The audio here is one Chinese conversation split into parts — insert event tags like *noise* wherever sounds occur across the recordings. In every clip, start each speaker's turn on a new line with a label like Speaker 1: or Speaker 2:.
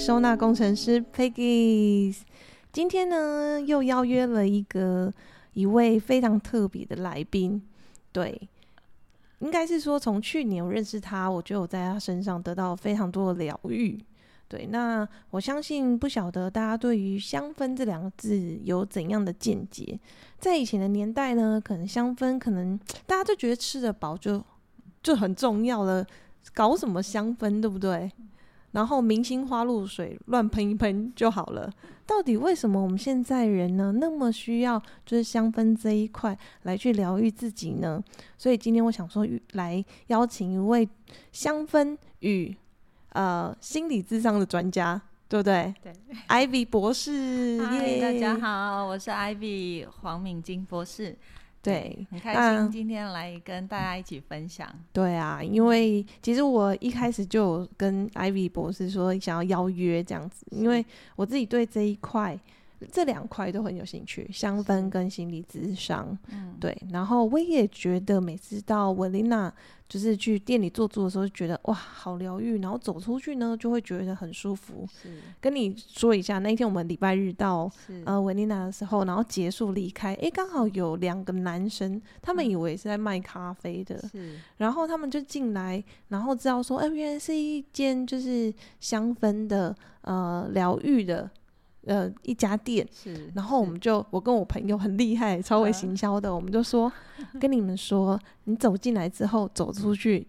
Speaker 1: 收纳工程师 Peggy。今天呢，又邀约了一个一位非常特别的来宾。对，应该是说从去年我认识他，我就有在他身上得到非常多的疗愈。对，那我相信不晓得大家对于香氛这两个字有怎样的见解？在以前的年代呢，可能香氛可能大家就觉得吃得饱就就很重要了，搞什么香氛，对不对？然后明星花露水乱喷一喷就好了。到底为什么我们现在人呢那么需要就是香氛这一块来去疗愈自己呢？所以今天我想说来邀请一位香氛与呃心理智商的专家，对不对？
Speaker 2: 对
Speaker 1: ，Ivy 博士。*laughs*
Speaker 2: 嗨，大家好，我是 Ivy 黄敏金博士。
Speaker 1: 对，
Speaker 2: 很开心今天来跟大家一起分享。
Speaker 1: 对啊，因为其实我一开始就跟 Ivy 博士说想要邀约这样子，因为我自己对这一块。这两块都很有兴趣，香氛跟心理咨商，嗯，对。然后我也觉得每次到维琳娜就是去店里坐坐的时候，就觉得哇，好疗愈。然后走出去呢，就会觉得很舒服。是，跟你说一下，那一天我们礼拜日到呃维琳娜的时候，然后结束离开，诶，刚好有两个男生，他们以为是在卖咖啡的，是。然后他们就进来，然后知道说，哎，原来是一间就是香氛的呃疗愈的。呃，一家店，是，然后我们就，我跟我朋友很厉害，超会行销的，我们就说，*laughs* 跟你们说，你走进来之后，走出去，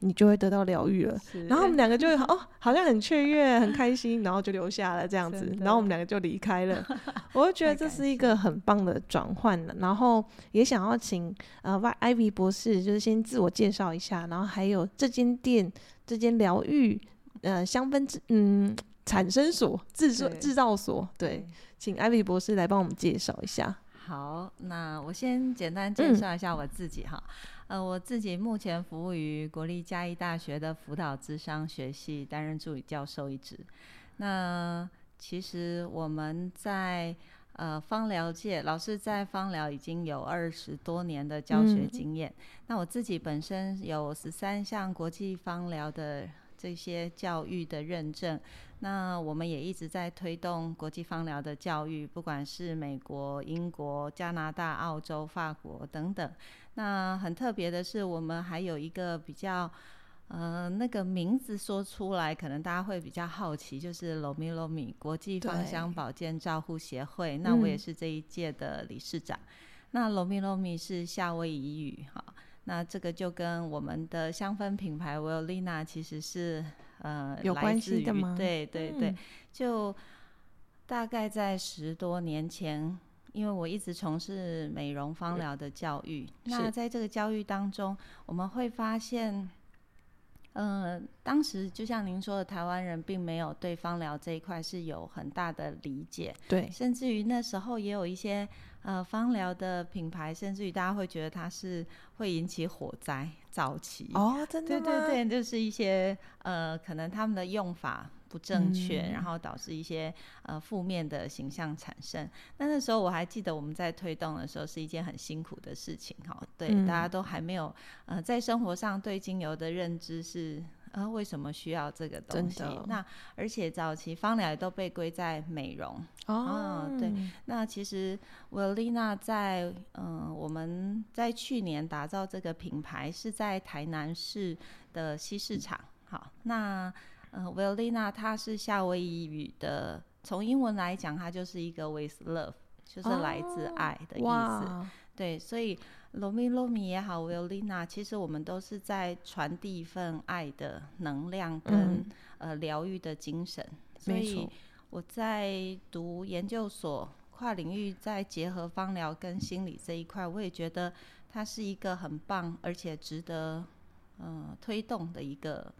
Speaker 1: 你就会得到疗愈了。然后我们两个就哦，好像很雀跃，很开心，然后就留下了这样子，然后我们两个就离开了。*laughs* 我就觉得这是一个很棒的转换了，然后也想要请呃，Y Ivy 博士，就是先自我介绍一下，然后还有这间店，这间疗愈呃香氛之嗯。产生所制作制造所，对，请艾比博士来帮我们介绍一下。
Speaker 2: 好，那我先简单介绍一下我自己哈。呃，我自己目前服务于国立嘉义大学的辅导智商学系，担任助理教授一职。那其实我们在呃芳疗界，老师在芳疗已经有二十多年的教学经验。那我自己本身有十三项国际芳疗的。这些教育的认证，那我们也一直在推动国际芳疗的教育，不管是美国、英国、加拿大、澳洲、法国等等。那很特别的是，我们还有一个比较，呃，那个名字说出来，可能大家会比较好奇，就是 Lomi Lomi 国际芳香保健照护协会。那我也是这一届的理事长。那 Lomi Lomi 是夏威夷语，哈。那这个就跟我们的香氛品牌 l i n a 其实是呃
Speaker 1: 有关系的吗？
Speaker 2: 对对对，就大概在十多年前，因为我一直从事美容芳疗的教育，那在这个教育当中，我们会发现，嗯，当时就像您说的，台湾人并没有对芳疗这一块是有很大的理解，
Speaker 1: 对，
Speaker 2: 甚至于那时候也有一些。呃，芳疗的品牌，甚至于大家会觉得它是会引起火灾、早期
Speaker 1: 哦，真
Speaker 2: 的对对对，就是一些呃，可能他们的用法不正确，然后导致一些呃负面的形象产生。那那时候我还记得我们在推动的时候是一件很辛苦的事情哈，对，大家都还没有呃在生活上对精油的认知是。呃，为什么需要这个东西？那而且早期芳疗都被归在美容哦。对，那其实维丽娜在嗯，我们在去年打造这个品牌是在台南市的西市场。好，那呃，维丽娜她是夏威夷语的，从英文来讲，它就是一个 with love，就是来自爱的意思。对，所以。罗米罗米也好，维欧丽娜，其实我们都是在传递一份爱的能量跟呃疗愈的精神。所以我在读研究所，跨领域在结合芳疗跟心理这一块，我也觉得它是一个很棒而且值得嗯推动的一个。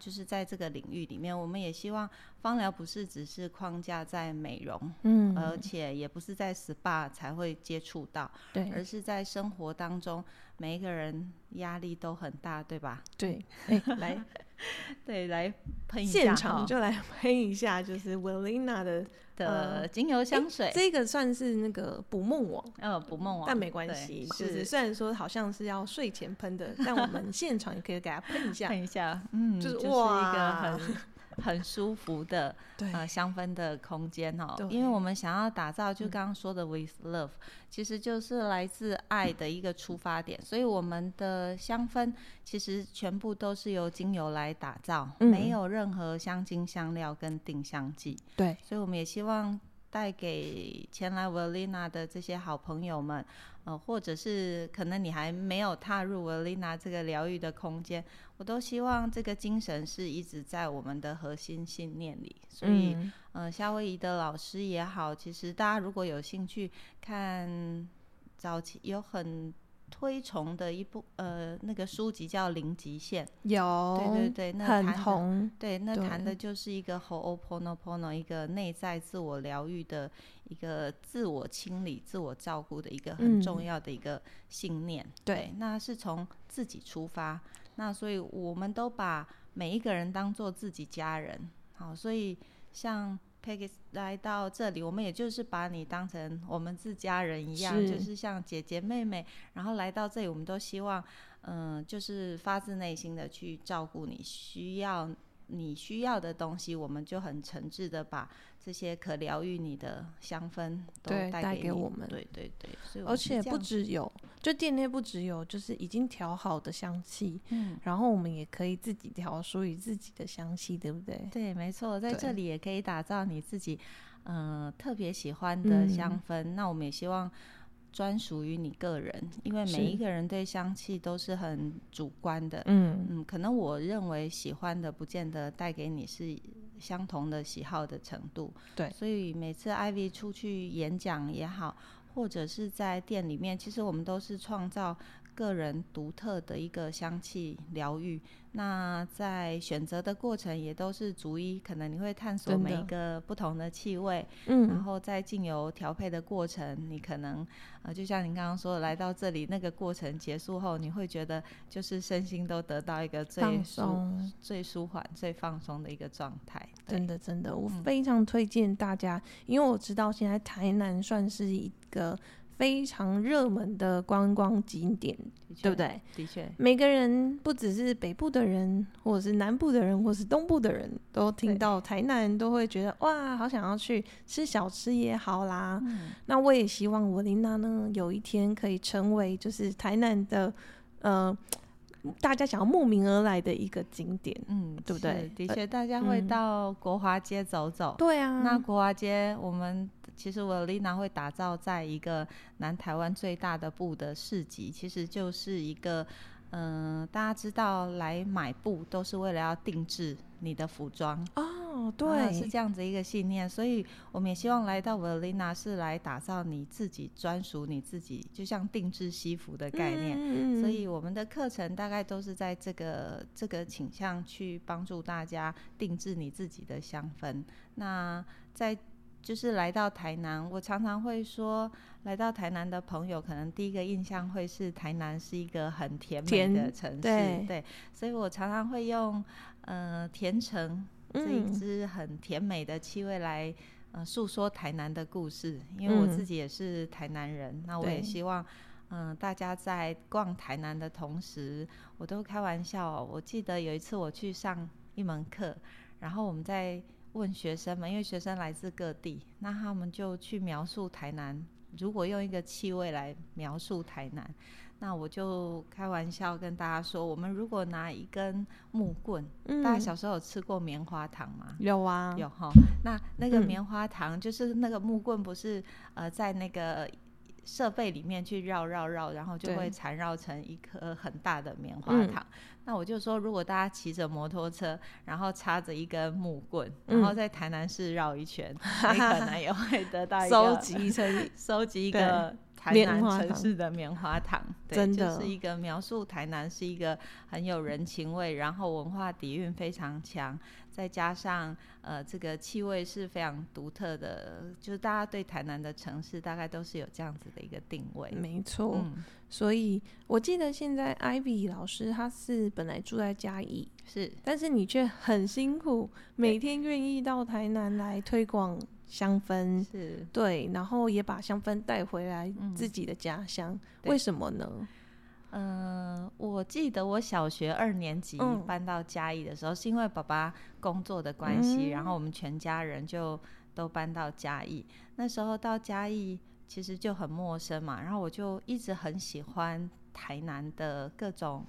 Speaker 2: 就是在这个领域里面，我们也希望芳疗不是只是框架在美容，嗯，而且也不是在 SPA 才会接触到，
Speaker 1: 对，
Speaker 2: 而是在生活当中，每一个人压力都很大，对吧？
Speaker 1: 对，*laughs*
Speaker 2: 来，*laughs* 对，来喷一
Speaker 1: 下，现场就来 *laughs* 喷一下，就是 Willina 的。
Speaker 2: 的精油香水，
Speaker 1: 这个算是那个捕梦网，
Speaker 2: 呃，捕梦网，
Speaker 1: 但没关系，就是虽然说好像是要睡前喷的，但我们 *laughs* 现场也可以给它喷一下，
Speaker 2: 喷一下，嗯，就是哇，一个很很舒服的
Speaker 1: 对，
Speaker 2: 呃香氛的空间哦，因为我们想要打造，就
Speaker 1: 嗯。
Speaker 2: 刚刚说的 with love，、其实就是来自爱的一个出发点，所以我们的香氛其实全部都是由精油来打造，
Speaker 1: 嗯。
Speaker 2: 没有任何香精、香料跟定香剂，
Speaker 1: 对，
Speaker 2: 所以我们也希望带给前来 Velina 的这些好朋友们，呃，或者是可能你还没有踏入 Velina 这个疗愈的空间，我都希望这个精神是一直在我们的核心信念里。所以，
Speaker 1: 嗯
Speaker 2: 呃，夏威夷的老师也好，其实大家如果有兴趣看早期有很推崇的一部呃那个书籍叫《零极限》，
Speaker 1: 有，
Speaker 2: 对对对，那
Speaker 1: 很红，
Speaker 2: 对，那谈的就是一个 Ho'oponopono，一个内在自我疗愈的一个自我清理、自我照顾的一个很重
Speaker 1: 嗯
Speaker 2: 要的一个信念。
Speaker 1: 对
Speaker 2: 那是从自己出发，那所以我们都把每一个人当做自己家人。好，所以像 Peggy 来到这里，我们也就是把你当成我们自家人一样，就是是像姐姐妹妹。然后来到这里，我们都希望，嗯、就是发自内心的去照顾你需要你需要的东西，我们就很诚挚的把这些可疗愈你的香氛都
Speaker 1: 带
Speaker 2: 带给
Speaker 1: 我们
Speaker 2: 对对对，所以
Speaker 1: 而且不只有，就店内不只有就是已经调好的香气，
Speaker 2: 嗯。
Speaker 1: 然后我们也可以自己调属于自己的香气，对不对？
Speaker 2: 对，没错，在这里也可以打造你自己，呃，特别喜欢的香
Speaker 1: 嗯
Speaker 2: 氛。那我们也希望专属于你个人，因为每一个人对香气都是很主观的。
Speaker 1: 嗯，
Speaker 2: 嗯，可能我认为喜欢的，不见得带给你是相同的喜好的程度。
Speaker 1: 对
Speaker 2: 所以每次 Ivy 出去演讲也好，或者是在店里面，其实我们都是创造个人独特的一个香气疗愈。那在选择的过程也都是逐一，可能你会探索每一个不同的气味，
Speaker 1: 嗯，
Speaker 2: 然后在精油调配的过程，你可能呃，就像您刚刚说的，来到这里那个过程结束后，你会觉得就是身心都得到一个最
Speaker 1: 松，
Speaker 2: 最舒缓、最放松的一个状态。
Speaker 1: 真的真的，我
Speaker 2: 嗯
Speaker 1: 非常推荐大家，因为我知道现在台南算是一个非常热门的观光景点，对不？对？
Speaker 2: 的确，
Speaker 1: 每个人不只是北部的人，或者是南部的人，或是东部的人，都听到台南都会觉得哇，好想要去吃小吃也好啦。
Speaker 2: 嗯，
Speaker 1: 那我也希望我琳娜呢，有一天可以成为就是台南的呃大家想要慕名而来的一个景点。
Speaker 2: 嗯，
Speaker 1: 对不对
Speaker 2: 的确，大家会
Speaker 1: 嗯
Speaker 2: 到国华街走走。
Speaker 1: 对啊，
Speaker 2: 那国华街，我们其实我 Lina 会打造在一个南台湾最大的布的市集，其实就是一个，嗯、大家知道来买布都是为了要定制你的服装，
Speaker 1: 哦，
Speaker 2: 啊
Speaker 1: 对，
Speaker 2: 是这样子一个信念，所以我们也希望来到 Velina 是来打造你自己专属你自己，就像定制西服的概念。
Speaker 1: 嗯
Speaker 2: 所以我们的课程大概都是在这个这个倾向去帮助大家定制你自己的香氛。那在就是来到台南，我常常会说，来到台南的朋友，可能第一个印象会是台南是一个很甜美的城市，
Speaker 1: 对
Speaker 2: 所以我常常会用呃甜橙这一
Speaker 1: 嗯
Speaker 2: 支很甜美的气味来。呃，诉说台南的故事，因为我
Speaker 1: 嗯
Speaker 2: 自己也是台南人，那我也希望嗯，大家在逛台南的同时，我都开玩笑哦、我记得有一次我去上一门课，然后我们在问学生们，因为学生来自各地，那他们就去描述台南。如果用一个气味来描述台南，那我就开玩笑跟大家说，我们如果拿一根木棍，
Speaker 1: 嗯
Speaker 2: 大家小时候有吃过棉花糖吗？
Speaker 1: 有啊，
Speaker 2: 有哈，那那个
Speaker 1: 嗯
Speaker 2: 棉花糖、就是那个木棍，不是呃在那个设备里面去绕绕绕，然后就
Speaker 1: 对。
Speaker 2: 会缠绕成一颗很大的棉花
Speaker 1: 嗯。
Speaker 2: 糖。那我就说，如果大家骑着摩托车，然后插着一根木棍，然后
Speaker 1: 嗯
Speaker 2: 在台南市绕一圈，你可能也会得到一
Speaker 1: 收
Speaker 2: 个
Speaker 1: 集成
Speaker 2: 收集一 *laughs* 个台南城市的棉花糖，对
Speaker 1: 真的
Speaker 2: 就是一个描述台南是一个很有人情味，然后文化底蕴非常强，再加上呃这个气味是非常独特的，就是大家对台南的城市大概都是有这样子的一个定位。
Speaker 1: 没错。
Speaker 2: 嗯，
Speaker 1: 所以我记得现在 Ivy 老师他是本来住在嘉义，
Speaker 2: 是
Speaker 1: 但是你却很辛苦，每天愿意到台南来推广香氛，
Speaker 2: 是，
Speaker 1: 对，然后也把香氛带回来
Speaker 2: 嗯
Speaker 1: 自己的家乡，
Speaker 2: 对
Speaker 1: 为什么呢？
Speaker 2: 嗯，我记得我小学二年级
Speaker 1: 嗯
Speaker 2: 搬到嘉义的时候，是因为爸爸工作的关系，然后我们全家人就都搬到嘉义。那时候到嘉义其实就很陌生嘛，然后我就一直很喜欢台南的各种。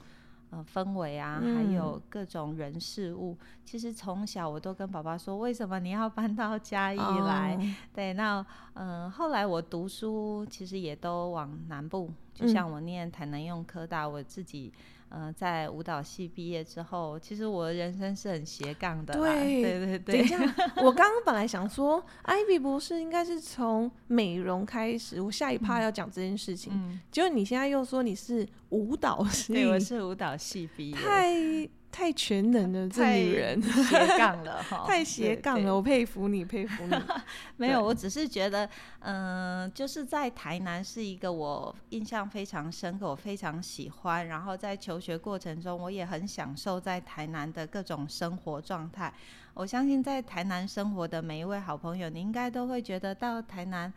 Speaker 2: 呃，氛围啊，还
Speaker 1: 嗯
Speaker 2: 有各种人事物，其实从小我都跟爸爸说，为什么你要搬到嘉义来？
Speaker 1: 哦
Speaker 2: 对，那嗯、呃后来我读书其实也都往南部，就
Speaker 1: 嗯。
Speaker 2: 像我念台南用科大，我自己呃在舞蹈系毕业之后，其实我的人生是很斜杠的啦，
Speaker 1: 对
Speaker 2: 对对对，
Speaker 1: 等一下，我刚刚本来想说，Ivy 博士应该是从美容开始，我下一趴要讲这件事情，
Speaker 2: 嗯，
Speaker 1: 结果你现在又说你是舞蹈系，
Speaker 2: 对，我是舞蹈系毕业，
Speaker 1: 太太全能了，这女人
Speaker 2: 斜杠了 *laughs* 哈，
Speaker 1: 太斜杠
Speaker 2: 对
Speaker 1: 了，我佩服你，佩服你。*laughs*
Speaker 2: 没有，我只是觉得，嗯、就是在台南是一个我印象非常深刻，我非常喜欢。然后在求学过程中，我也很享受在台南的各种生活状态。我相信在台南生活的每一位好朋友，你应该都会觉得到台南，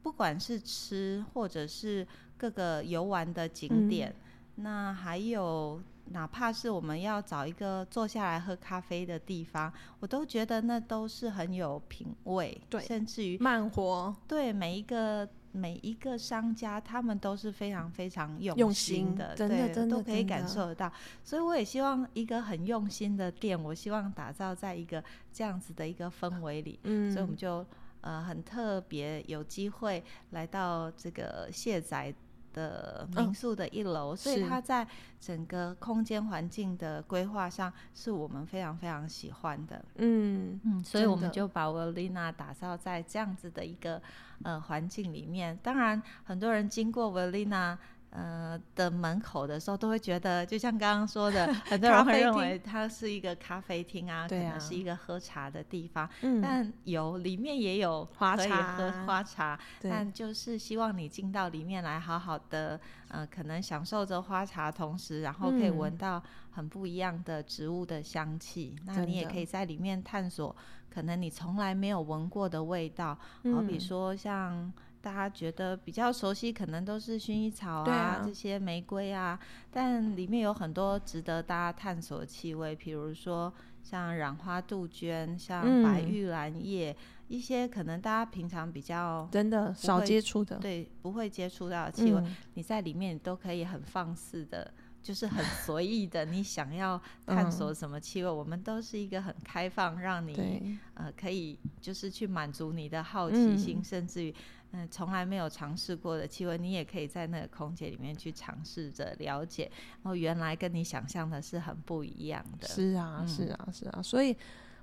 Speaker 2: 不管是吃或者是各个游玩的景
Speaker 1: 嗯
Speaker 2: 点，那还有。哪怕是我们要找一个坐下来喝咖啡的地方，我都觉得那都是很有品味，
Speaker 1: 对
Speaker 2: 甚至于
Speaker 1: 慢活，
Speaker 2: 对每一个每一个商家，他们都是非常非常用
Speaker 1: 用
Speaker 2: 心的，
Speaker 1: 心真的
Speaker 2: 对
Speaker 1: 真的
Speaker 2: 都可以感受得到。所以我也希望一个很用心的店，我希望打造在一个这样子的一个氛围里，
Speaker 1: 嗯，
Speaker 2: 所以我们就呃很特别有机会来到这个卸载。的民宿的一楼，所以它在整个空间环境的规划上，是我们非常非常喜欢的。
Speaker 1: 嗯
Speaker 2: 嗯，所以我们就把 Velina 打造在这样子的一个呃环境里面。当然，很多人经过 Velina 呃的门口的时候，都会觉得，就像刚刚说的，*laughs* 很多人会认为它是一个咖啡厅啊，可
Speaker 1: 对啊。
Speaker 2: 能是一个喝茶的地方。
Speaker 1: 嗯，
Speaker 2: 但有里面也有
Speaker 1: 花茶。
Speaker 2: 喝花茶，
Speaker 1: 对。
Speaker 2: 但就是希望你进到里面来，好好的呃，可能享受着花茶，同时然后可以
Speaker 1: 嗯。
Speaker 2: 闻到很不一样的植物的香气。那你也可以在里面探索，可能你从来没有闻过的味道，好比
Speaker 1: 嗯。
Speaker 2: 说像。大家觉得比较熟悉，可能都是薰衣草
Speaker 1: 对啊
Speaker 2: 这些玫瑰啊，但里面有很多值得大家探索的气味，比如说像染花杜鹃、像白
Speaker 1: 嗯
Speaker 2: 玉兰叶，一些可能大家平常比较
Speaker 1: 真的少接触的，
Speaker 2: 对不会接触到的气味，
Speaker 1: 嗯
Speaker 2: 你在里面都可以很放肆的，就是很 *laughs* 随意的，你想要探索什么气味，我们都是一个很开放，让你，呃可以就是去满足你的好奇心，
Speaker 1: 嗯
Speaker 2: 甚至于嗯从来没有尝试过的气味，你也可以在那个空间里面去尝试着了解，然后原来跟你想象的是很不一样的。
Speaker 1: 是啊，
Speaker 2: 嗯
Speaker 1: 是啊，是啊，所以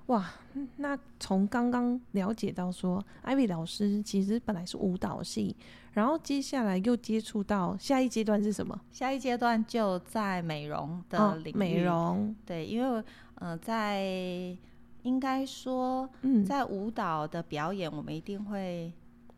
Speaker 1: 哇，嗯那从刚刚了解到说，艾薇老师其实本来是舞蹈系，然后接下来又接触到下一阶段是什么？
Speaker 2: 下一阶段就在美容的
Speaker 1: 哦
Speaker 2: 领域，
Speaker 1: 美容，
Speaker 2: 对，因为呃，在应该说，
Speaker 1: 嗯，
Speaker 2: 在舞蹈的表演，我们一定会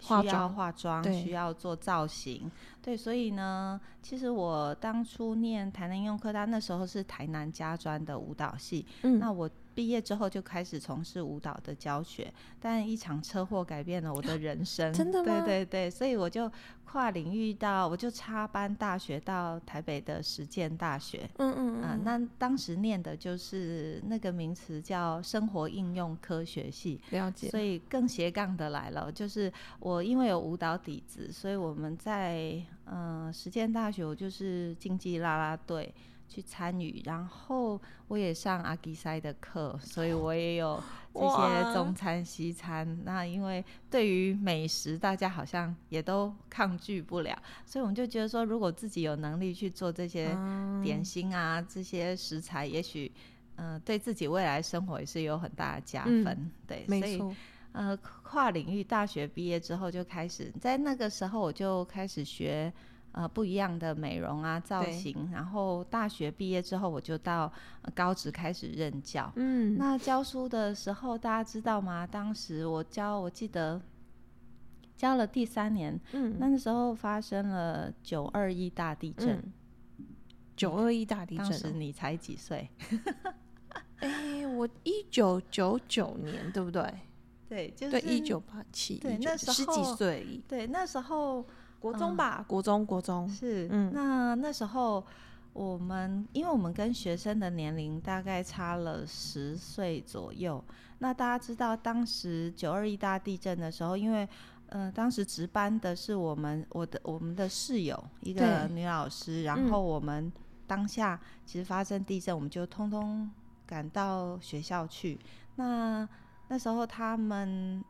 Speaker 1: 化妆
Speaker 2: 化妆，需要做造型，对，所以呢，其实我当初念台南应用科大，那时候是台南家专的舞蹈系，
Speaker 1: 嗯，
Speaker 2: 那我毕业之后就开始从事舞蹈的教学，但一场车祸改变了我的人生。
Speaker 1: 真的吗
Speaker 2: 对对对，所以我就跨领域到，我就插班大学到台北的实践大学。
Speaker 1: 嗯嗯
Speaker 2: 啊、
Speaker 1: 嗯，
Speaker 2: 那当时念的就是那个名词叫生活应用科学系，
Speaker 1: 了解，
Speaker 2: 所以更斜杠的来了，就是我因为有舞蹈底子，所以我们在呃实践大学，我就是竞技啦啦队去参与，然后我也上阿基塞的课，所以我也有 *laughs* 这些中餐西餐。那因为对于美食，大家好像也都抗拒不了，所以我们就觉得说，如果自己有能力去做这些
Speaker 1: 嗯
Speaker 2: 点心啊，这些食材，也许。嗯、对自己未来生活也是有很大的加
Speaker 1: 嗯
Speaker 2: 分，对，所以
Speaker 1: 没错，
Speaker 2: 呃，跨领域大学毕业之后就开始，在那个时候我就开始学呃不一样的美容啊造型，然后大学毕业之后我就到、呃高职开始任教。
Speaker 1: 嗯，
Speaker 2: 那教书的时候，大家知道吗？当时我教，我记得教了第三年，
Speaker 1: 嗯，
Speaker 2: 那时候发生了九二一大地震。
Speaker 1: 嗯九二一大地
Speaker 2: 当时
Speaker 1: 震哦，
Speaker 2: 你才几岁？*laughs*
Speaker 1: 哎，我一九九九年对不对？
Speaker 2: 对，就是
Speaker 1: 对，一九八七
Speaker 2: 对那时
Speaker 1: 十几
Speaker 2: 候
Speaker 1: 岁，
Speaker 2: 对，那时候
Speaker 1: 国中吧，国中国中
Speaker 2: 是，
Speaker 1: 嗯
Speaker 2: 那那时候我们，因为我们跟学生的年龄大概差了十岁左右。那大家知道，当时九二一大地震的时候，因为呃，当时值班的是我们我的我们的室友一个女老师，
Speaker 1: 嗯
Speaker 2: 然后我们当下其实发生地震，我们就通通赶到学校去。那那时候他们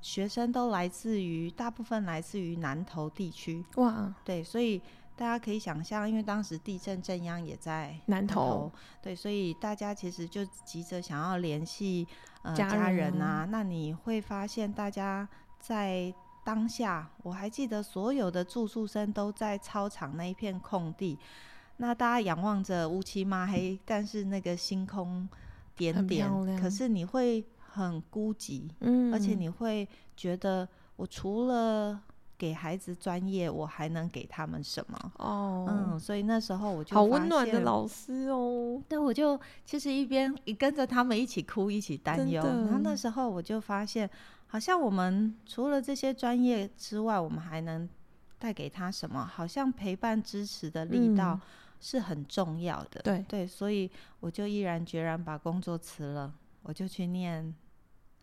Speaker 2: 学生都来自于大部分来自于南投地区，
Speaker 1: 哇，
Speaker 2: 对，所以大家可以想象，因为当时地震震央也在
Speaker 1: 南投，
Speaker 2: 对，所以大家其实就急着想要联系呃
Speaker 1: 家
Speaker 2: 家
Speaker 1: 人
Speaker 2: 人啊。那你会发现，大家在当下，我还记得所有的住宿生都在操场那一片空地，那大家仰望着乌漆嘛黑，但是那个星空点
Speaker 1: 很
Speaker 2: 点可是你会很孤寂，
Speaker 1: 嗯，
Speaker 2: 而且你会觉得，我除了给孩子专业，我还能给他们什么？
Speaker 1: 哦，
Speaker 2: 嗯，所以那时候我就
Speaker 1: 好温暖的老师哦，
Speaker 2: 对，我就其实一边一跟着他们一起哭，一起担忧。然后那时候我就发现，好像我们除了这些专业之外，我们还能带给他什么？好像陪伴支持的力道
Speaker 1: 嗯
Speaker 2: 是很重要的。
Speaker 1: 对
Speaker 2: 对，所以我就毅然决然把工作辞了，我就去念。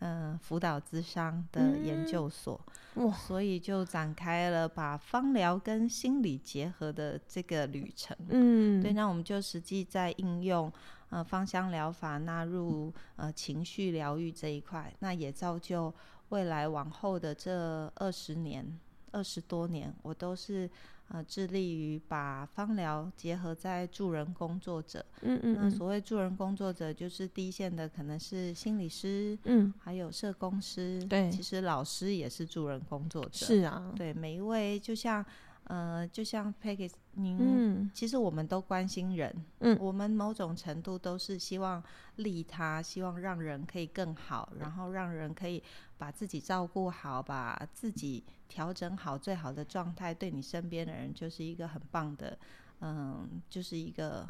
Speaker 2: 嗯，辅导智商的研
Speaker 1: 嗯
Speaker 2: 究所，
Speaker 1: 哇，
Speaker 2: 所以就展开了把芳疗跟心理结合的这个旅程。
Speaker 1: 嗯，
Speaker 2: 对，那我们就实际在应用呃芳香疗法纳入呃情绪疗愈这一块，那也造就未来往后的这二十年、二十多年，我都是呃致力于把芳疗结合在助人工作者。那
Speaker 1: 嗯嗯那
Speaker 2: 所谓助人工作者，就是第一线的可能是心理师，
Speaker 1: 嗯，
Speaker 2: 还有社工师，
Speaker 1: 对
Speaker 2: 其实老师也是助人工作者。
Speaker 1: 是啊，
Speaker 2: 对，每一位就像呃，就像 Peggy 您。
Speaker 1: 嗯。
Speaker 2: 其实我们都关心人，
Speaker 1: 嗯。
Speaker 2: 我们某种程度都是希望利他，希望让人可以更好，然后让人可以把自己照顾好，把自己调整好最好的状态，对你身边的人就是一个很棒的，嗯，就是一个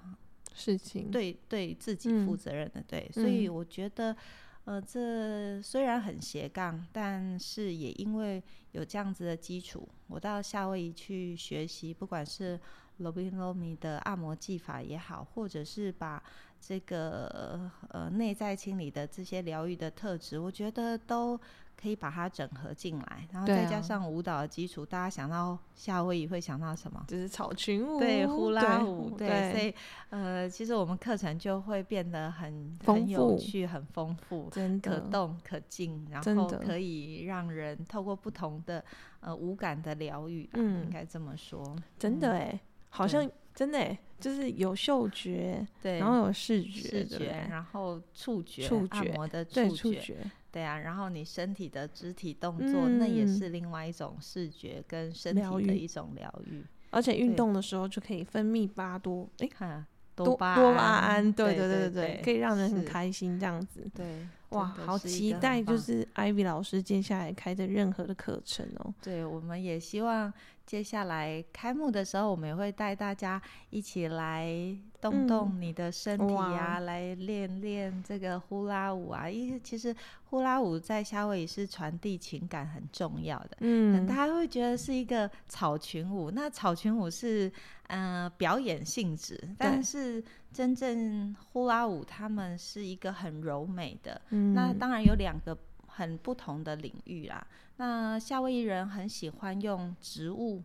Speaker 1: 事情，
Speaker 2: 对对自己负
Speaker 1: 嗯。
Speaker 2: 责任的，对，所以
Speaker 1: 嗯
Speaker 2: 我觉得，呃，这虽然很斜杠，但是也因为有这样子的基础，我到夏威夷去学习，不管是罗宾罗米的按摩技法也好，或者是把这个呃内在清理的这些疗愈的特质，我觉得都可以把它整合进来，然后再加
Speaker 1: 啊
Speaker 2: 上舞蹈的基础，大家想到夏威夷会想到什么？
Speaker 1: 就是草裙舞，
Speaker 2: 对，呼啦舞，对，
Speaker 1: 对，
Speaker 2: 所以呃，其实我们课程就会变得很很有趣、很丰富，
Speaker 1: 真的，
Speaker 2: 可动可静，然后可以让人透过不同的呃五感的疗愈，
Speaker 1: 嗯
Speaker 2: 应该这么说。
Speaker 1: 真的哎，好像真的哎，就是有嗅觉，
Speaker 2: 对，
Speaker 1: 然后有视觉，
Speaker 2: 视觉，然后触觉，
Speaker 1: 触觉
Speaker 2: 按摩的
Speaker 1: 对
Speaker 2: 触觉，
Speaker 1: 触觉，
Speaker 2: 对啊，然后你身体的肢体动作，那也
Speaker 1: 嗯
Speaker 2: 是另外一种视觉跟身体的一种疗愈。
Speaker 1: 而且运动的时候就可以分泌巴多，哎，
Speaker 2: 看
Speaker 1: 多
Speaker 2: 多巴
Speaker 1: 多巴胺，对
Speaker 2: 对
Speaker 1: 对
Speaker 2: 对对，
Speaker 1: 可以让人很开心这样子。
Speaker 2: 对，
Speaker 1: 哇，好期待，就是 Ivy 老师接下来开的任何的课程哦。
Speaker 2: 对，我们也希望接下来开幕的时候，我们也会带大家一起来动动你的身体啊，
Speaker 1: 哇
Speaker 2: 来练练这个呼啦舞啊。因为其实呼啦舞在夏威夷是传递情感很重要的。嗯，
Speaker 1: 嗯
Speaker 2: 大，家会觉得是一个草裙舞，那草裙舞是呃表演性质，但是真正呼啦舞他们是一个很柔美的，那
Speaker 1: 嗯
Speaker 2: 当然有两个很不同的领域啦。那夏威夷人很喜欢用植物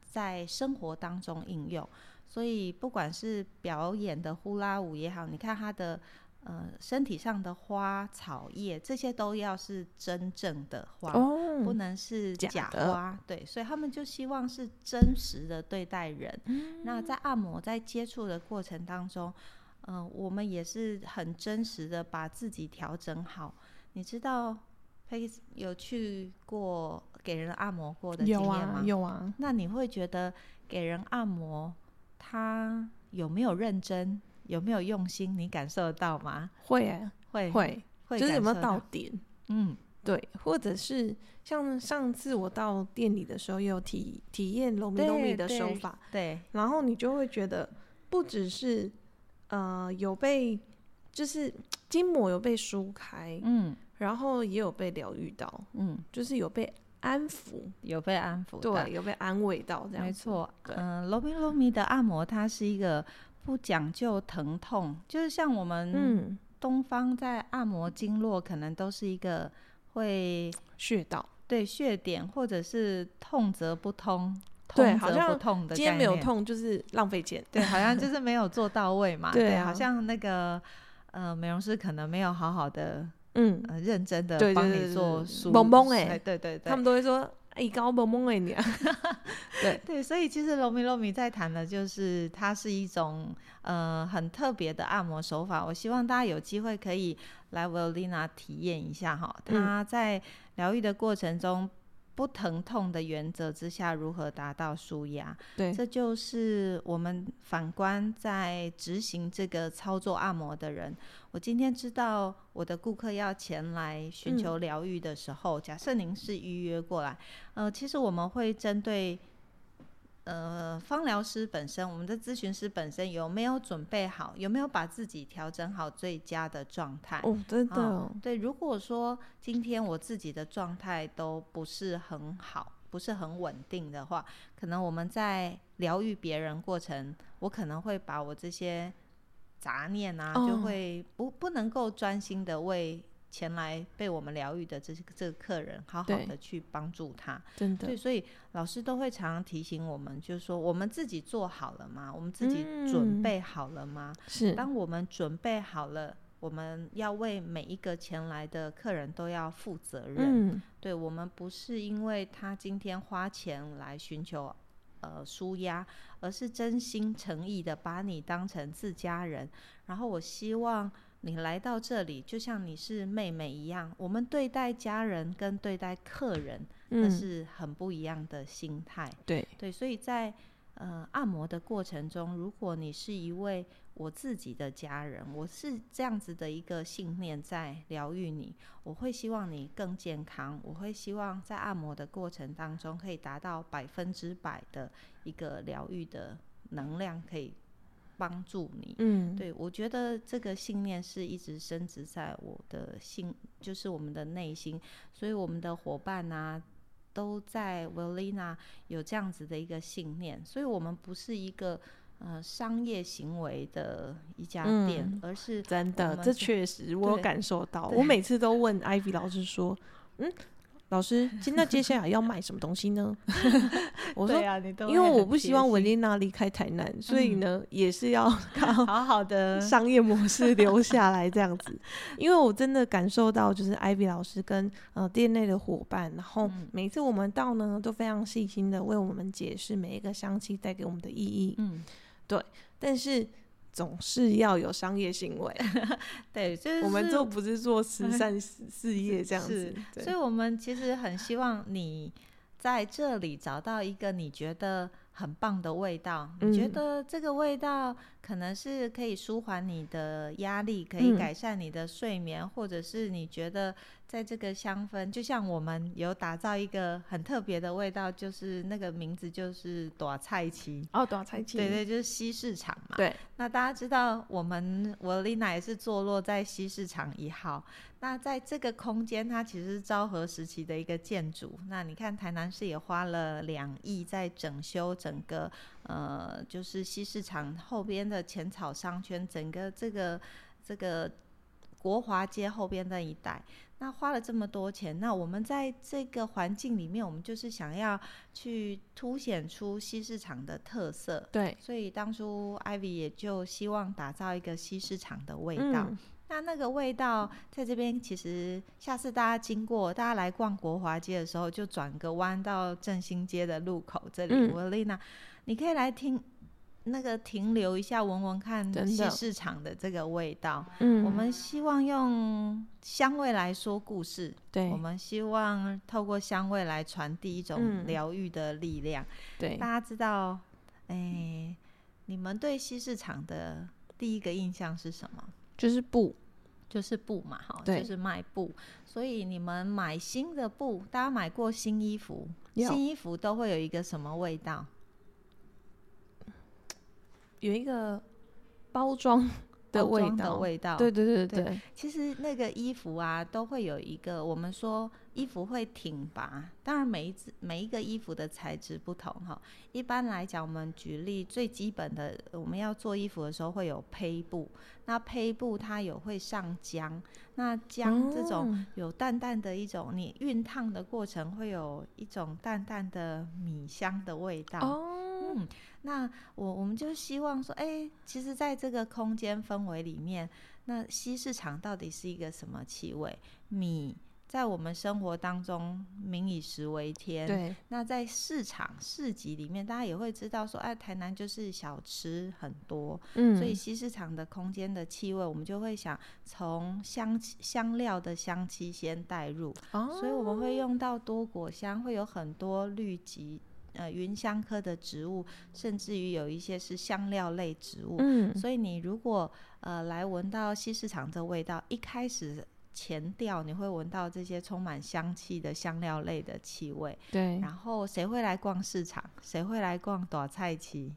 Speaker 2: 在生活当中应用，所以不管是表演的呼啦舞也好，你看他的呃身体上的花草叶，这些都要是真正的花。不
Speaker 1: 哦，
Speaker 2: 能是
Speaker 1: 假
Speaker 2: 花，对，所以他们就希望是真实的对待人。
Speaker 1: 嗯
Speaker 2: 那在按摩在接触的过程当中，嗯、我们也是很真实的把自己调整好。你知道佩有去过给人按摩过的经
Speaker 1: 有
Speaker 2: 验吗？
Speaker 1: 啊有啊，
Speaker 2: 那你会觉得给人按摩，他有没有认真，有没有用心？你感受得到吗？
Speaker 1: 会欸
Speaker 2: 会
Speaker 1: 会，
Speaker 2: 会
Speaker 1: 就是有没有到点？
Speaker 2: 嗯，
Speaker 1: 对，或者是像上次我到店里的时候，也有体体验龙米龙米的手
Speaker 2: 对
Speaker 1: 法，
Speaker 2: 对，
Speaker 1: 然后你就会觉得不只是呃有被，就是筋膜有被梳开，
Speaker 2: 嗯
Speaker 1: 然后也有被疗愈到，
Speaker 2: 嗯。
Speaker 1: 就是有被安抚，
Speaker 2: 有被安抚的，
Speaker 1: 对，有被安慰到这样。
Speaker 2: 没错，
Speaker 1: 对
Speaker 2: 嗯，罗米罗米的按摩，它是一个不讲究疼痛，就是像我们
Speaker 1: 嗯，
Speaker 2: 东方在按摩经络，可能都是一个会
Speaker 1: 穴道，
Speaker 2: 对穴点或者是痛则不通，
Speaker 1: 对
Speaker 2: 通则不
Speaker 1: 好像
Speaker 2: 痛的
Speaker 1: 今天没有，痛就是浪费钱。
Speaker 2: 对，好像就是没有做到位嘛，*laughs*
Speaker 1: 对啊
Speaker 2: 好像那个呃美容师可能没有好好的
Speaker 1: 嗯，
Speaker 2: 呃认真的帮你做
Speaker 1: 对
Speaker 2: 梳
Speaker 1: 懵懵欸
Speaker 2: 对对对，
Speaker 1: 他们都会说，哎，高萌萌哎你啊，*laughs* 对，
Speaker 2: 对，所以其实罗米罗米在谈的就是它是一种呃很特别的按摩手法。我希望大家有机会可以来维欧丽娜体验一下哈，
Speaker 1: 嗯
Speaker 2: 它在疗愈的过程中。不疼痛的原则之下，如何达到舒压？
Speaker 1: 对，
Speaker 2: 这就是我们反观在执行这个操作按摩的人。我今天知道我的顾客要前来寻
Speaker 1: 嗯
Speaker 2: 求疗愈的时候，假设您是预约过来，呃，其实我们会针对。呃，芳疗师本身，我们的咨询师本身有没有准备好？有没有把自己调整好最佳的状态？
Speaker 1: 哦，真的
Speaker 2: 对，如果说今天我自己的状态都不是很好，不是很稳定的话，可能我们在疗愈别人过程，我可能会把我这些杂念啊，就
Speaker 1: 哦
Speaker 2: 会不不能够专心的为前来被我们疗愈的这个这个客人，好好的去帮助他。
Speaker 1: 真
Speaker 2: 对，所以老师都会常常提醒我们，就是说我们自己做好了吗？我们自己准
Speaker 1: 嗯
Speaker 2: 备好了吗？
Speaker 1: 是，
Speaker 2: 当我们准备好了，我们要为每一个前来的客人都要负责任。
Speaker 1: 嗯，
Speaker 2: 对我们不是因为他今天花钱来寻求呃舒压，而是真心诚意的把你当成自家人。然后我希望你来到这里，就像你是妹妹一样，我们对待家人跟对待客人，那
Speaker 1: 嗯，
Speaker 2: 是很不一样的心态。
Speaker 1: 对，
Speaker 2: 对，所以在呃按摩的过程中，如果你是一位我自己的家人，我是这样子的一个信念在疗愈你，我会希望你更健康，我会希望在按摩的过程当中可以达到百分之百的一个疗愈的能量，可以帮助你。
Speaker 1: 嗯，
Speaker 2: 对，我觉得这个信念是一直深植在我的心，就是我们的内心，所以我们的伙伴啊，都在 Velina 有这样子的一个信念，所以我们不是一个呃商业行为的一家店，
Speaker 1: 嗯
Speaker 2: 而是
Speaker 1: 真的，这确实我有感受到。*laughs* 我每次都问 Ivy 老师说：“嗯，老师，今那接下来要卖什么东西呢？” *laughs* 我说
Speaker 2: 对：“啊，你都
Speaker 1: 因为我不希望文丽娜离开台南，所以
Speaker 2: 嗯。
Speaker 1: 呢，也是要 *laughs* 靠
Speaker 2: 好好的 *laughs*
Speaker 1: 商业模式留下来这样子。因为我真的感受到，就是艾比老师跟呃店内的伙伴，然后
Speaker 2: 嗯。
Speaker 1: 每次我们到呢，都非常细心的为我们解释每一个香气带给我们的意义，
Speaker 2: 嗯，
Speaker 1: 但是总是要有商业行为。*laughs*
Speaker 2: 对，就是
Speaker 1: 我们就不是做慈 *laughs* 善事事业这样子
Speaker 2: 所以我们其实很希望你在这里找到一个你觉得很棒的味道，你觉
Speaker 1: 嗯。
Speaker 2: 得这个味道可能是可以舒缓你的压力，可以
Speaker 1: 嗯。
Speaker 2: 改善你的睡眠，或者是你觉得在这个香氛，就像我们有打造一个很特别的味道，就是那个名字就是朵菜旗。
Speaker 1: 哦，多少才气？
Speaker 2: 对对，就是西市场嘛。
Speaker 1: 对，
Speaker 2: 那大家知道，我们我丽娜也是坐落在西市场一号。那在这个空间，它其实是昭和时期的一个建筑。那你看，台南市也花了两亿在整修整个呃，就是西市场后边的浅草商圈，整个这个这个国华街后边那一带。那花了这么多钱，那我们在这个环境里面，我们就是想要去凸显出西市场的特色。
Speaker 1: 对，
Speaker 2: 所以当初 Ivy 也就希望打造一个西市场的味道。
Speaker 1: 嗯，
Speaker 2: 那那个味道在这边，其实下次大家经过，大家来逛国华街的时候，就转个弯到振兴街的路口这里，
Speaker 1: 嗯
Speaker 2: 我丽娜，你可以来听那个停留一下，闻闻看西市场的这个味道。
Speaker 1: 嗯，
Speaker 2: 我们希望用香味来说故事，
Speaker 1: 对
Speaker 2: 我们希望透过香味来传递一种
Speaker 1: 嗯
Speaker 2: 疗愈的力量。
Speaker 1: 对
Speaker 2: 大家知道，哎、你们对西市场的第一个印象是什么？
Speaker 1: 就是布，
Speaker 2: 就是布嘛，哈，就是卖布。所以你们买新的布，大家买过新衣服，新衣服都会有一个什么味道？
Speaker 1: 有一个 *laughs* 包装的味道，
Speaker 2: 味道。
Speaker 1: 对对对
Speaker 2: 对
Speaker 1: 对，
Speaker 2: 其实那个衣服啊，都会有一个，我们说衣服会挺拔，当然每一只每一个衣服的材质不同哈。一般来讲，我们举例最基本的，我们要做衣服的时候会有胚布，那胚布它有会上浆，那浆这种
Speaker 1: 哦
Speaker 2: 有淡淡的一种，你熨烫的过程会有一种淡淡的米香的味道。
Speaker 1: 哦，
Speaker 2: 嗯，那我我们就希望说，哎、其实在这个空间氛围里面，那西市场到底是一个什么气味？米在我们生活当中民以食为天，。
Speaker 1: 对，
Speaker 2: 那在市场市集里面，大家也会知道说，哎，台南就是小吃很多，
Speaker 1: 嗯，
Speaker 2: 所以西市场的空间的气味，我们就会想从香气香料的香气先带入，
Speaker 1: 哦，
Speaker 2: 所以我们会用到多果香，会有很多绿及呃芸香科的植物，甚至于有一些是香料类植物。
Speaker 1: 嗯，
Speaker 2: 所以你如果呃来闻到西市场这味道，一开始前调你会闻到这些充满香气的香料类的气味。
Speaker 1: 对，
Speaker 2: 然后谁会来逛市场？谁会来逛短菜期？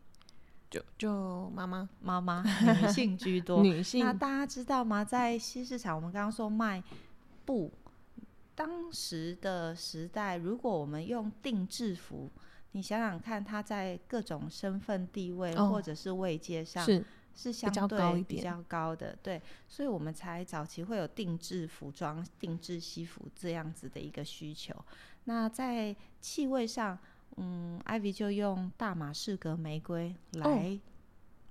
Speaker 1: 就就妈妈
Speaker 2: 妈妈，*laughs* 女性居多。
Speaker 1: 女性
Speaker 2: 那大家知道吗？在西市场，我们刚刚说卖布，当时的时代，如果我们用定制服，你想想看，他在各种身份地位
Speaker 1: 哦
Speaker 2: 或者是位阶上
Speaker 1: 是
Speaker 2: 是相对比较高的，对，所以我们才早期会有定制服装、定制西服这样子的一个需求。那在气味上，嗯，Ivy 就用大马士革玫瑰
Speaker 1: 哦
Speaker 2: 来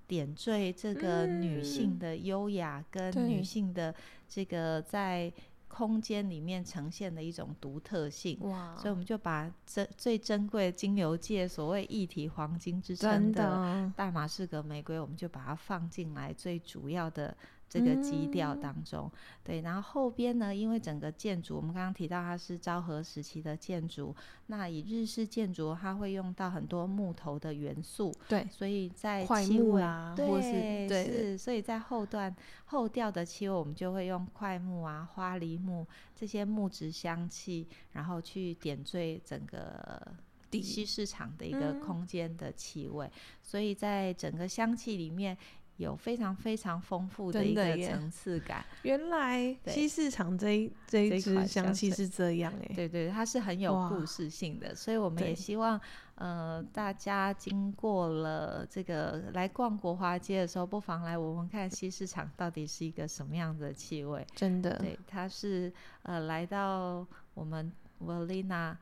Speaker 2: 点缀这个女性
Speaker 1: 嗯
Speaker 2: 的优雅跟女性的这个在空间里面呈现的一种独特性。
Speaker 1: 哇，
Speaker 2: 所以我们就把这最珍贵的精油界所谓一体黄金之称的大马士革玫瑰，我们就把它放进来最主要的这个基调
Speaker 1: 嗯
Speaker 2: 当中。对，然后后边呢，因为整个建筑我们刚刚提到它是昭和时期的建筑，那以日式建筑它会用到很多木头的元素，
Speaker 1: 对，
Speaker 2: 所以在
Speaker 1: 块
Speaker 2: 气味
Speaker 1: 木啊，
Speaker 2: 对，
Speaker 1: 或是对
Speaker 2: 是，所以在后段后调的气味，我们就会用块木啊、花梨木这些木质香气，然后去点缀整个
Speaker 1: 地
Speaker 2: 西市场的一个
Speaker 1: 嗯
Speaker 2: 空间的气味。所以在整个香气里面有非常非常丰富的一个层次感。*laughs*
Speaker 1: 原来西市场这一这
Speaker 2: 一
Speaker 1: 支
Speaker 2: 香
Speaker 1: 气是这样哎，
Speaker 2: 对对，它是很有故事性的，所以我们也希望，呃，大家经过了这个来逛国华街的时候，不妨来闻闻看西市场到底是一个什么样的气味。
Speaker 1: 真的，
Speaker 2: 对，它是呃来到我们 Valina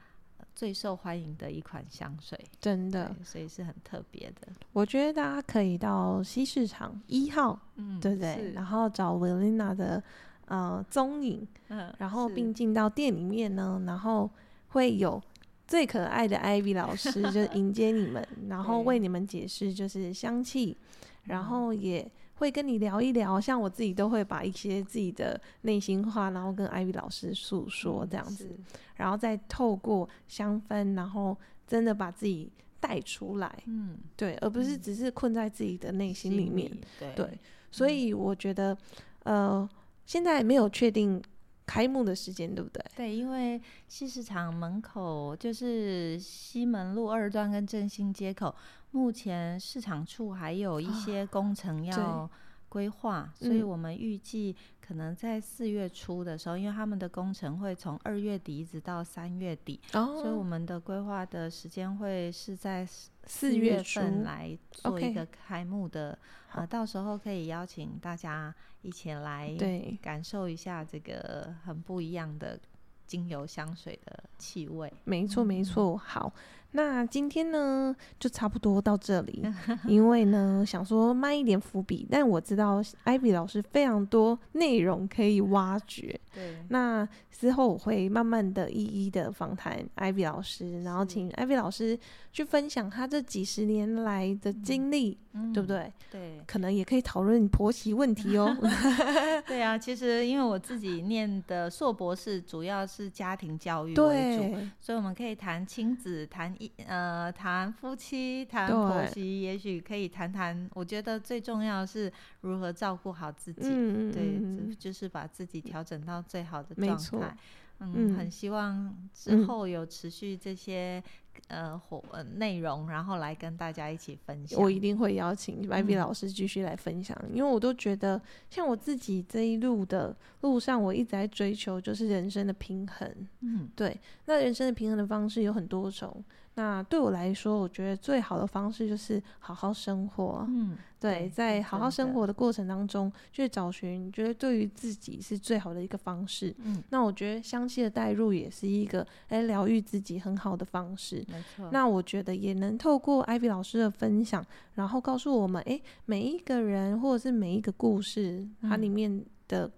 Speaker 2: 最受欢迎的一款香水，
Speaker 1: 真的，
Speaker 2: 所以是很特别的。
Speaker 1: 我觉得大家可以到西市场一号，
Speaker 2: 嗯
Speaker 1: 对不对？然后找 Velina 的呃踪影，
Speaker 2: 嗯，
Speaker 1: 然后并进到店里面呢，然后会有最可爱的 Ivy 老师就迎接你们，*laughs* 然后为你们解释就是香气，然
Speaker 2: 嗯
Speaker 1: 后也会跟你聊一聊，像我自己都会把一些自己的内心话，然后跟 Ivy 老师诉说
Speaker 2: 嗯
Speaker 1: 这样子，
Speaker 2: 是
Speaker 1: 然后再透过香氛，然后真的把自己带出来，
Speaker 2: 嗯，
Speaker 1: 对，而不是
Speaker 2: 嗯
Speaker 1: 只是困在自己的内心里面。
Speaker 2: 对
Speaker 1: 对，所以我觉得，呃，现在没有确定开幕的时间，对不对？
Speaker 2: 对，因为西市场门口就是西门路二段跟振兴街口，目前市场处还有一些工程要规划，所以
Speaker 1: 嗯。
Speaker 2: 我们预计可能在四月初的时候，因为他们的工程会从二月底一直到三月底，
Speaker 1: 哦
Speaker 2: 所以我们的规划的时间会是在四
Speaker 1: 四
Speaker 2: 月份来做一个开幕的，
Speaker 1: 啊
Speaker 2: 呃，到时候可以邀请大家一起来
Speaker 1: 对，
Speaker 2: 感受一下这个很不一样的精油香水的气味。
Speaker 1: 没错，没
Speaker 2: 嗯。
Speaker 1: 错。好，那今天呢就差不多到这里，*laughs* 因为呢想说慢一点伏笔，但我知道艾比老师非常多内容可以挖掘。
Speaker 2: 对，
Speaker 1: 那之后我会慢慢的一一的访谈艾比老师，然后
Speaker 2: 是
Speaker 1: 请艾比老师去分享他这几十年来的经历，
Speaker 2: 嗯
Speaker 1: 对不？对？
Speaker 2: 对，
Speaker 1: 可能也可以讨论婆媳问题哦。*laughs* *laughs*
Speaker 2: 对啊，其实因为我自己念的硕博士主要是家庭教育为主，
Speaker 1: 对，
Speaker 2: 所以我们可以谈亲子，谈一呃谈夫妻，谈
Speaker 1: 对
Speaker 2: 婆媳，也许可以谈谈。我觉得最重要的是如何照顾好自己。对，
Speaker 1: 嗯
Speaker 2: 就就是把自己调整到最好的状态。嗯，
Speaker 1: 嗯
Speaker 2: 很希望之
Speaker 1: 嗯
Speaker 2: 后有持续这些呃活呃内容，然后来跟大家一起分享。
Speaker 1: 我一定会邀请 Ivy
Speaker 2: 嗯
Speaker 1: 老师继续来分享，因为我都觉得，像我自己这一路的路上，我一直在追求就是人生的平衡。
Speaker 2: 嗯
Speaker 1: 对，那人生的平衡的方式有很多种。那对我来说，我觉得最好的方式就是好好生活。
Speaker 2: 嗯，
Speaker 1: 对，在好好生活的过程当中，去找寻觉得对于自己是最好的一个方式。
Speaker 2: 嗯，
Speaker 1: 那我觉得香气的带入也是一个哎疗愈自己很好的方式。
Speaker 2: 没错。
Speaker 1: 那我觉得也能透过 Ivy 老师的分享，然后告诉我们，哎，每一个人或者是每一个故事，它里
Speaker 2: 嗯
Speaker 1: 面的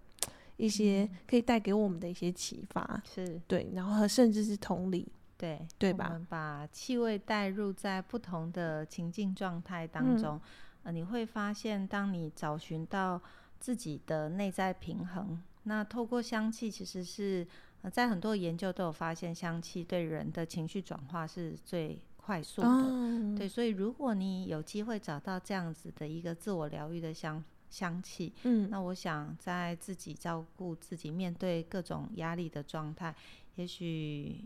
Speaker 1: 一些可以带给我们的一些启发，
Speaker 2: 是
Speaker 1: 对，然后和甚至是同理，
Speaker 2: 对我
Speaker 1: 对吧
Speaker 2: 们把气味带入在不同的情境状态当
Speaker 1: 嗯
Speaker 2: 中，呃，你会发现，当你找寻到自己的内在平衡，那透过香气，其实是呃，在很多研究都有发现，香气对人的情绪转化是最快速的。
Speaker 1: 哦，
Speaker 2: 对，所以如果你有机会找到这样子的一个自我疗愈的香香气，
Speaker 1: 嗯，
Speaker 2: 那我想在自己照顾自己、面对各种压力的状态，也许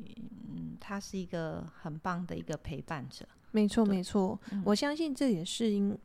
Speaker 2: 嗯，他是一个很棒的一个陪伴者。
Speaker 1: 没错
Speaker 2: 对
Speaker 1: 没错，
Speaker 2: 嗯
Speaker 1: 我相信这也是因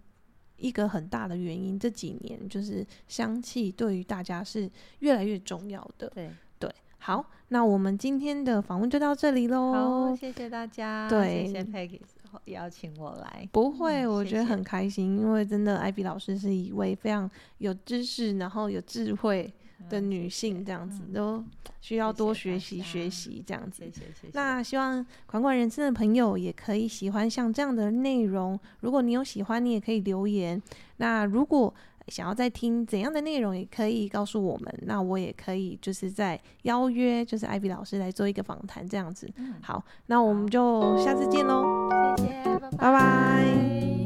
Speaker 1: 一个很大的原因。这几年就是香气对于大家是越来越重要的。
Speaker 2: 对，
Speaker 1: 对，好，那我们今天的访问就到这里喽
Speaker 2: 好，
Speaker 1: 喽。
Speaker 2: 谢谢大家，
Speaker 1: 对
Speaker 2: 谢谢 Peggy 邀请我来。
Speaker 1: 不会，我觉得很开心，因为真的艾比老师是一位非常有知识，然后有智慧的女性，这样子、
Speaker 2: 嗯
Speaker 1: 都需要多学习学习这样子
Speaker 2: 谢。谢谢谢。
Speaker 1: 那希望款款人生的朋友也可以喜欢像这样的内容。如果你有喜欢，你也可以留言。那如果想要再听怎样的内容，也可以告诉我们。那我也可以就是在邀约，就是艾比老师来做一个访谈这样子。
Speaker 2: 嗯，
Speaker 1: 好，那我们就下次见喽，
Speaker 2: 谢谢，拜
Speaker 1: 拜拜。